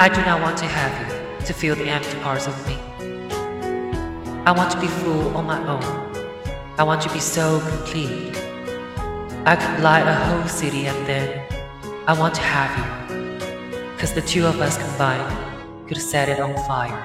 I do not want to have you to fill the empty parts of me. I want to be full on my own. I want to be so complete. I could light a whole city and then I want to have you. Cause the two of us combined could set it on fire.